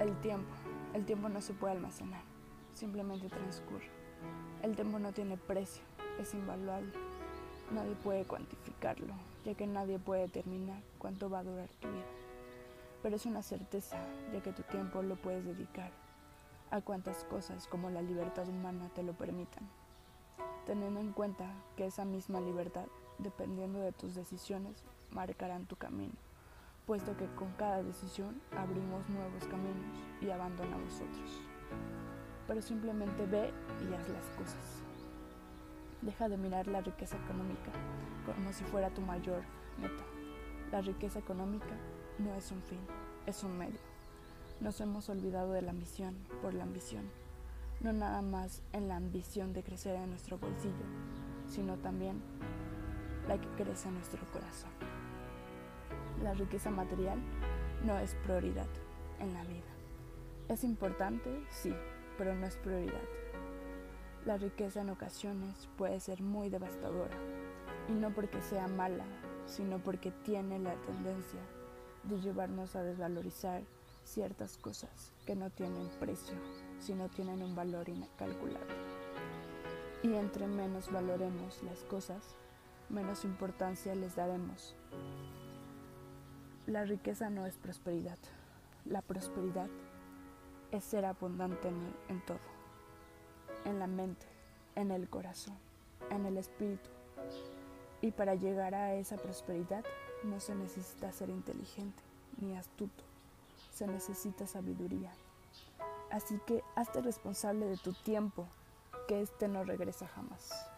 El tiempo. El tiempo no se puede almacenar, simplemente transcurre. El tiempo no tiene precio, es invaluable. Nadie puede cuantificarlo, ya que nadie puede determinar cuánto va a durar tu vida. Pero es una certeza, ya que tu tiempo lo puedes dedicar a cuantas cosas como la libertad humana te lo permitan, teniendo en cuenta que esa misma libertad, dependiendo de tus decisiones, marcarán tu camino puesto que con cada decisión abrimos nuevos caminos y abandonamos otros. Pero simplemente ve y haz las cosas. Deja de mirar la riqueza económica como si fuera tu mayor meta. La riqueza económica no es un fin, es un medio. Nos hemos olvidado de la ambición por la ambición, no nada más en la ambición de crecer en nuestro bolsillo, sino también la que crece en nuestro corazón la riqueza material no es prioridad en la vida. Es importante, sí, pero no es prioridad. La riqueza en ocasiones puede ser muy devastadora, y no porque sea mala, sino porque tiene la tendencia de llevarnos a desvalorizar ciertas cosas que no tienen precio, sino tienen un valor incalculable. Y entre menos valoremos las cosas, menos importancia les daremos la riqueza no es prosperidad. La prosperidad es ser abundante en, todo. En la mente, en el corazón, en el espíritu. Y para llegar a esa prosperidad no se necesita ser inteligente ni astuto. Se necesita sabiduría. Así que hazte responsable de tu tiempo, que éste no regresa jamás.